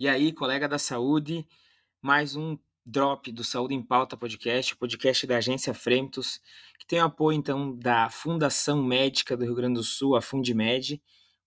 E aí, colega da saúde, mais um drop do Saúde em Pauta Podcast, podcast da agência Fremtos, que tem o apoio então da Fundação Médica do Rio Grande do Sul, a Fundimed,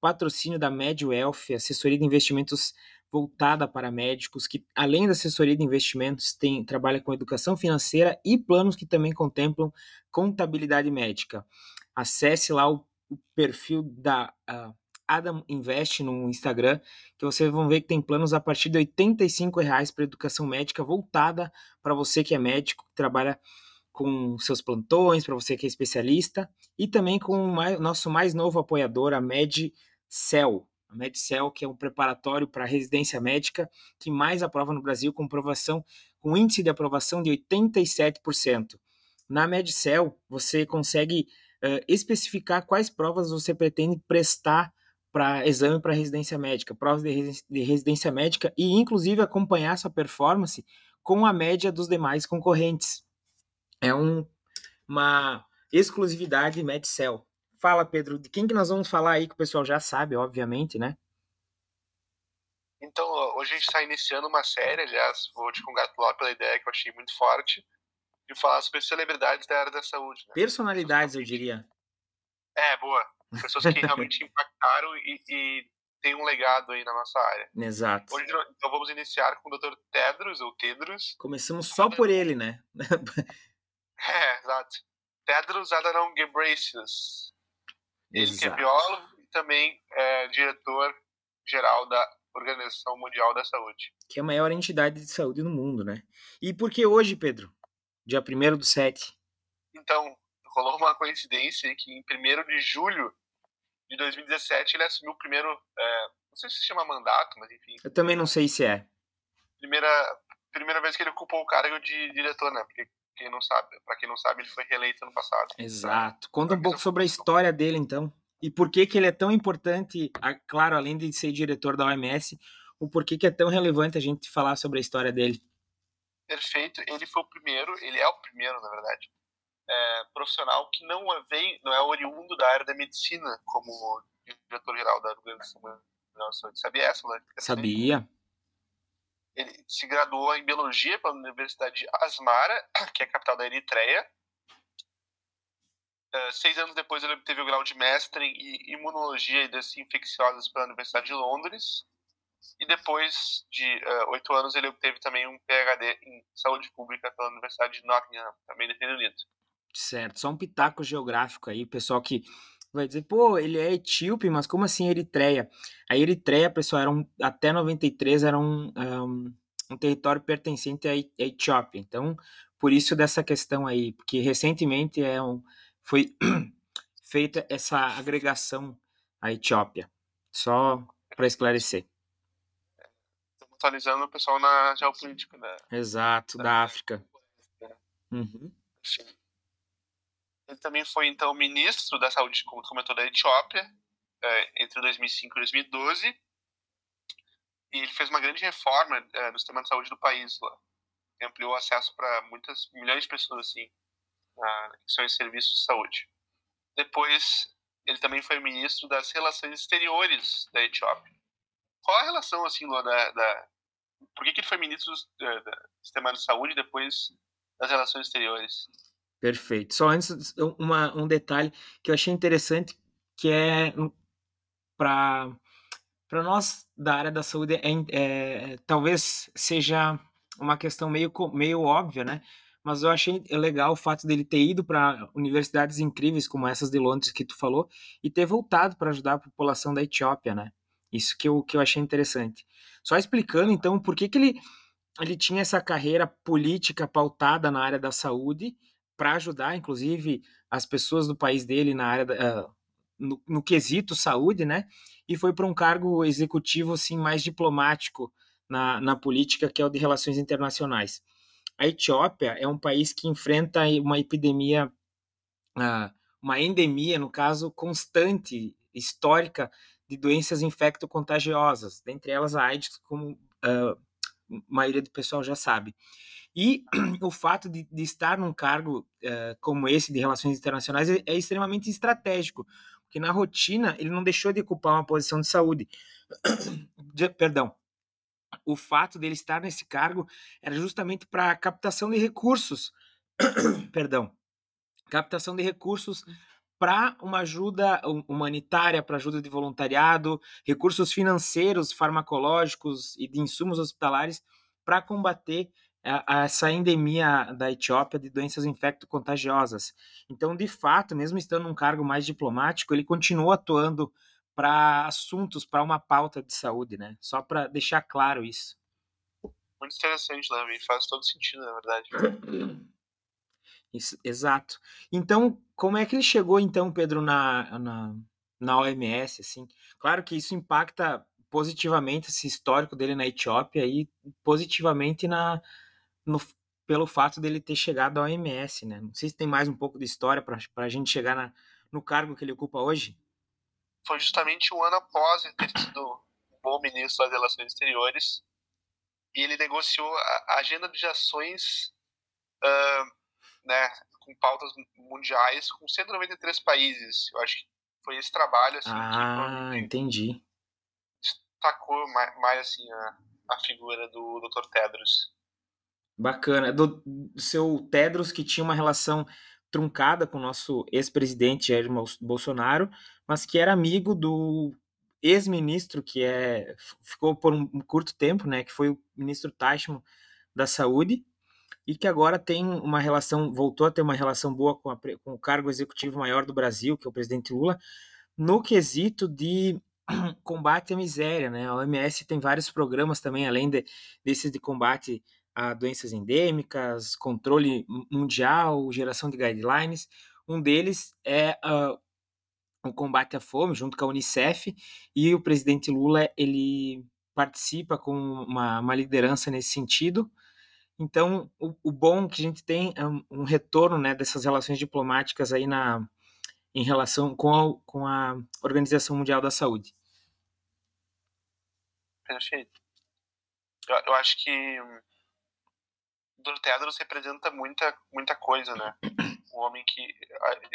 patrocínio da MedWealth, assessoria de investimentos voltada para médicos, que além da assessoria de investimentos, tem, trabalha com educação financeira e planos que também contemplam contabilidade médica. Acesse lá o, o perfil da uh, Adam Invest no Instagram, que vocês vão ver que tem planos a partir de R$ reais para educação médica voltada para você que é médico, que trabalha com seus plantões, para você que é especialista, e também com o mais, nosso mais novo apoiador, a MedCell. A MedCell, que é um preparatório para residência médica que mais aprova no Brasil, com aprovação, com índice de aprovação de 87%. Na MedCell, você consegue uh, especificar quais provas você pretende prestar para exame para residência médica, provas de, residência médica e inclusive acompanhar essa performance com a média dos demais concorrentes. É um, uma exclusividade MedCell. Fala, Pedro, de quem que nós vamos falar aí que o pessoal já sabe, obviamente, né? Então, hoje a gente está iniciando uma série, aliás, vou te congratular pela ideia que eu achei muito forte, de falar sobre celebridades da área da saúde. Né? Personalidades, eu diria. É, boa pessoas que realmente impactaram e, e têm um legado aí na nossa área. Exato. Hoje, então vamos iniciar com o Dr. Tedros, ou Tedros. Começamos só por ele, né? é, exato. Tedros Adhanom Ghebreyesus. Ele que é biólogo e também é diretor-geral da Organização Mundial da Saúde. Que é a maior entidade de saúde no mundo, né? E por que hoje, Pedro? Dia 1 do 7. Então, rolou uma coincidência que em 1 de julho de 2017 ele assumiu o primeiro, é, não sei se chama mandato, mas enfim. Eu também não sei se é. Primeira, primeira vez que ele ocupou o cargo de diretor, né? Porque quem não sabe, para quem não sabe, ele foi reeleito no passado. Exato. Conta um pouco sobre a história dele, então. E por que que ele é tão importante, claro, além de ser diretor da OMS, o porquê que é tão relevante a gente falar sobre a história dele. Perfeito. Ele foi o primeiro, ele é o primeiro, na verdade, é, profissional que não é, vem, não é oriundo da área da medicina, como diretor-geral da Organização Mundial da Saúde. Sabia essa, né? Sabia. Ele se graduou em Biologia pela Universidade de Asmara, que é a capital da Eritreia. Uh, seis anos depois, ele obteve o grau de mestre em Imunologia e Doenças Infecciosas pela Universidade de Londres. E depois de uh, oito anos, ele obteve também um PhD em Saúde Pública pela Universidade de Nottingham, também no Reino Unido. Certo, só um pitaco geográfico aí, pessoal que vai dizer, pô, ele é etíope, mas como assim Eritreia? A Eritreia, pessoal, era um, até 93 era um, um, um território pertencente à Etiópia. Então, por isso dessa questão aí, porque recentemente é um, foi feita essa agregação à Etiópia. Só para esclarecer. Estamos atualizando o pessoal na geopolítica, né? Exato, da, da África. Uhum. Sim. Ele também foi, então, ministro da Saúde, como comentou, da Etiópia, é, entre 2005 e 2012. E ele fez uma grande reforma é, no sistema de saúde do país lá. Ampliou acesso para muitas milhões de pessoas, assim, que são em serviços de saúde. Depois, ele também foi ministro das Relações Exteriores da Etiópia. Qual a relação, assim, Lua, da, da... Por que, que ele foi ministro do, do sistema de saúde depois das relações exteriores? Perfeito. Só antes, uma, um detalhe que eu achei interessante, que é para para nós da área da saúde é, é, talvez seja uma questão meio meio óbvia, né? Mas eu achei legal o fato dele ter ido para universidades incríveis como essas de Londres que tu falou e ter voltado para ajudar a população da Etiópia, né? Isso que eu, que eu achei interessante. Só explicando então por que, que ele ele tinha essa carreira política pautada na área da saúde para ajudar, inclusive, as pessoas do país dele na área da, uh, no, no, quesito saúde, né? E foi para um cargo executivo assim mais diplomático na, na política, que é o de relações internacionais. A Etiópia é um país que enfrenta uma epidemia, uh, uma endemia, no caso, constante, histórica, de doenças infecto-contagiosas, dentre elas a AIDS, como uh, maioria do pessoal já sabe. E o fato de, de estar num cargo uh, como esse de relações internacionais é, é, extremamente estratégico, porque na rotina ele não deixou de ocupar uma posição de saúde. de, perdão. o fato dele estar nesse cargo era justamente para captação de recursos, perdão, captação de recursos para uma ajuda humanitária, para ajuda de voluntariado, recursos financeiros, farmacológicos e de insumos hospitalares para combater essa endemia da Etiópia de doenças infecto-contagiosas. Então, de fato, mesmo estando num cargo mais diplomático, ele continua atuando para assuntos, para uma pauta de saúde, né? Só para deixar claro isso. Muito interessante, Davi. Faz todo sentido, na verdade. Exato. Então, como é que ele chegou, então, Pedro, na, na, na OMS, assim? Claro que isso impacta positivamente esse histórico dele na Etiópia e positivamente na, no, pelo fato dele ter chegado à OMS, né? Não sei se tem mais um pouco de história para a gente chegar na, no cargo que ele ocupa hoje. Foi justamente um ano após ele ter sido um bom ministro das Relações Exteriores e ele negociou a agenda de ações uh, né, com pautas mundiais com 193 países. Eu acho que foi esse trabalho assim, ah, que entendi. destacou mais, mais assim a, a figura do Dr. Tedros. Bacana. Do, do seu Tedros, que tinha uma relação truncada com o nosso ex-presidente Jair Bolsonaro, mas que era amigo do ex-ministro que é ficou por um, curto tempo, né, que foi o ministro Tashmo da Saúde e que agora tem uma relação, voltou a ter uma relação boa com, a, com o cargo executivo maior do Brasil, que é o presidente Lula, no quesito de combate à miséria, né? A OMS tem vários programas também, além de, desses de combate a doenças endêmicas, controle mundial, geração de guidelines. Um deles é uh, o combate à fome, junto com a Unicef, e o presidente Lula ele participa com uma, uma liderança nesse sentido. Então, o, o, bom que a gente tem é um, um, retorno né, dessas relações diplomáticas aí na, em relação com a, com a Organização Mundial da Saúde. Perfeito. Eu, eu acho que Dr. Tedros representa muita, muita coisa, né? Um homem que,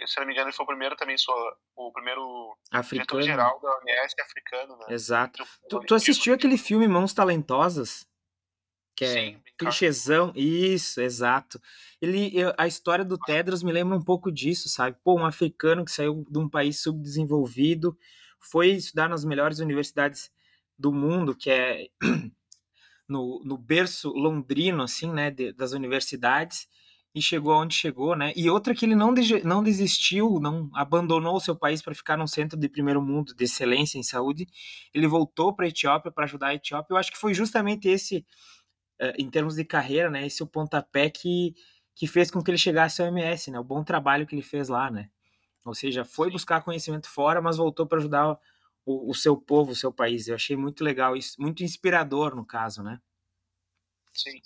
se não me engano, ele foi o primeiro também, sua, o primeiro diretor-geral da OMS africano, né? Exato. Tu, tu assistiu aquele filme Mãos Talentosas? Que é Sim, clichêzão. Isso, exato. Ele, a história do Tedros me lembra um pouco disso, sabe? Pô, um africano que saiu de um país subdesenvolvido, foi estudar nas melhores universidades do mundo, que é no, no berço londrino, assim, né, de, das universidades, e chegou aonde chegou, né? E outra que ele não, de, não desistiu, não abandonou o seu país para ficar num centro de primeiro mundo de excelência em saúde. Ele voltou para a Etiópia para ajudar a Etiópia. Eu acho que foi justamente esse, em termos de carreira, né, esse o pontapé que, que fez com que ele chegasse ao MS, né? O bom trabalho que ele fez lá, né? Ou seja, foi buscar conhecimento fora, mas voltou para ajudar o, o seu povo, o seu país. Eu achei muito legal isso, muito inspirador no caso, né? Sim.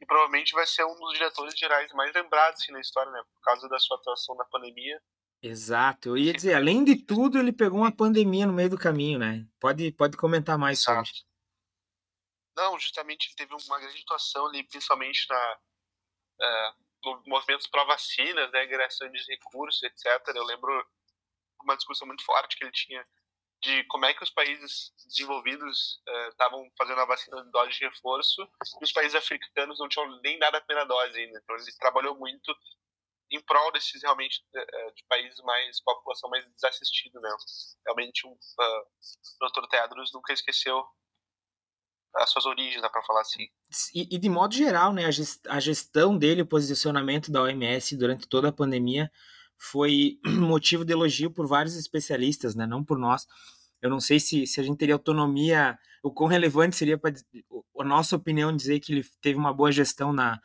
E provavelmente vai ser um dos diretores gerais mais lembrados assim, na história, né? Por causa da sua atuação na pandemia. Exato. Eu ia dizer, além de tudo, ele pegou uma pandemia no meio do caminho, né? Pode, pode comentar mais Exato. sobre. Não, justamente ele teve uma grande atuação ali, principalmente na, uh, no movimentos pró-vacinas, né? Geração de recursos, etc. Eu lembro uma discussão muito forte que ele tinha de como é que os países desenvolvidos estavam uh, fazendo a vacina de dose de reforço e os países africanos não tinham nem dado a primeira dose ainda. Então ele trabalhou muito em prol desses realmente de, uh, de países mais com a população mais desassistida, né? Realmente um, uh, o Dr. Tedros nunca esqueceu as suas origens, dá para falar assim. E, e, de modo geral, né, a gestão dele, o posicionamento da OMS durante toda a pandemia foi motivo de elogio por vários especialistas, né? Não por nós. Eu não sei se, se a gente teria autonomia, o quão relevante seria para a nossa opinião dizer que ele teve uma boa gestão na,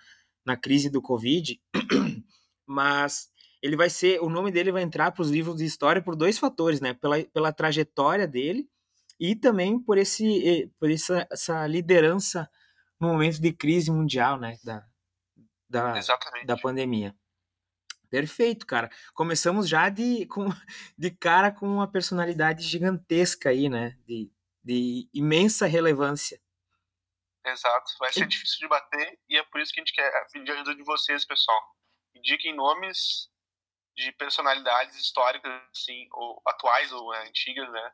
na crise do Covid, mas ele vai ser, o nome dele vai entrar para os livros de história por dois fatores, né? Pela, pela trajetória dele e também por esse por essa, essa liderança no momento de crise mundial, né? Da, da, da pandemia. Perfeito, cara. Começamos já de, com, de cara com uma personalidade gigantesca aí, né? De, de imensa relevância. Exato. Vai ser difícil de bater e é por isso que a gente quer pedir ajuda de vocês, pessoal. Indiquem nomes de personalidades históricas, assim, ou atuais ou é, antigas, né?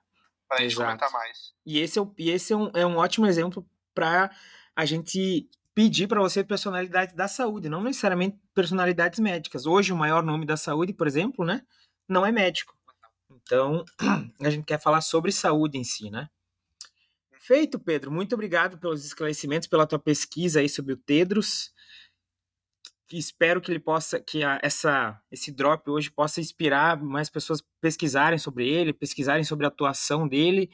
Pra gente comentar mais. E esse é, e esse é, um, é um ótimo exemplo para a gente pedir para você personalidades da saúde, não necessariamente personalidades médicas. Hoje, o maior nome da saúde, por exemplo, né, não é médico. Então, a gente quer falar sobre saúde em si, né? Feito, Pedro. Muito obrigado pelos esclarecimentos, pela tua pesquisa aí sobre o Tedros. Espero que ele possa, que a, essa, esse drop hoje possa inspirar mais pessoas pesquisarem sobre ele, pesquisarem sobre a atuação dele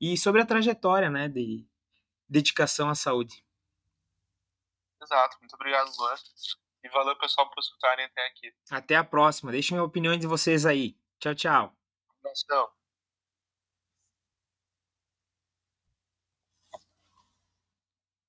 e sobre a trajetória, né, de dedicação à saúde. Exato. Muito obrigado, Luan. E valeu, pessoal, por escutarem até aqui. Até a próxima. Deixem a opinião de vocês aí. Tchau, tchau. Abração.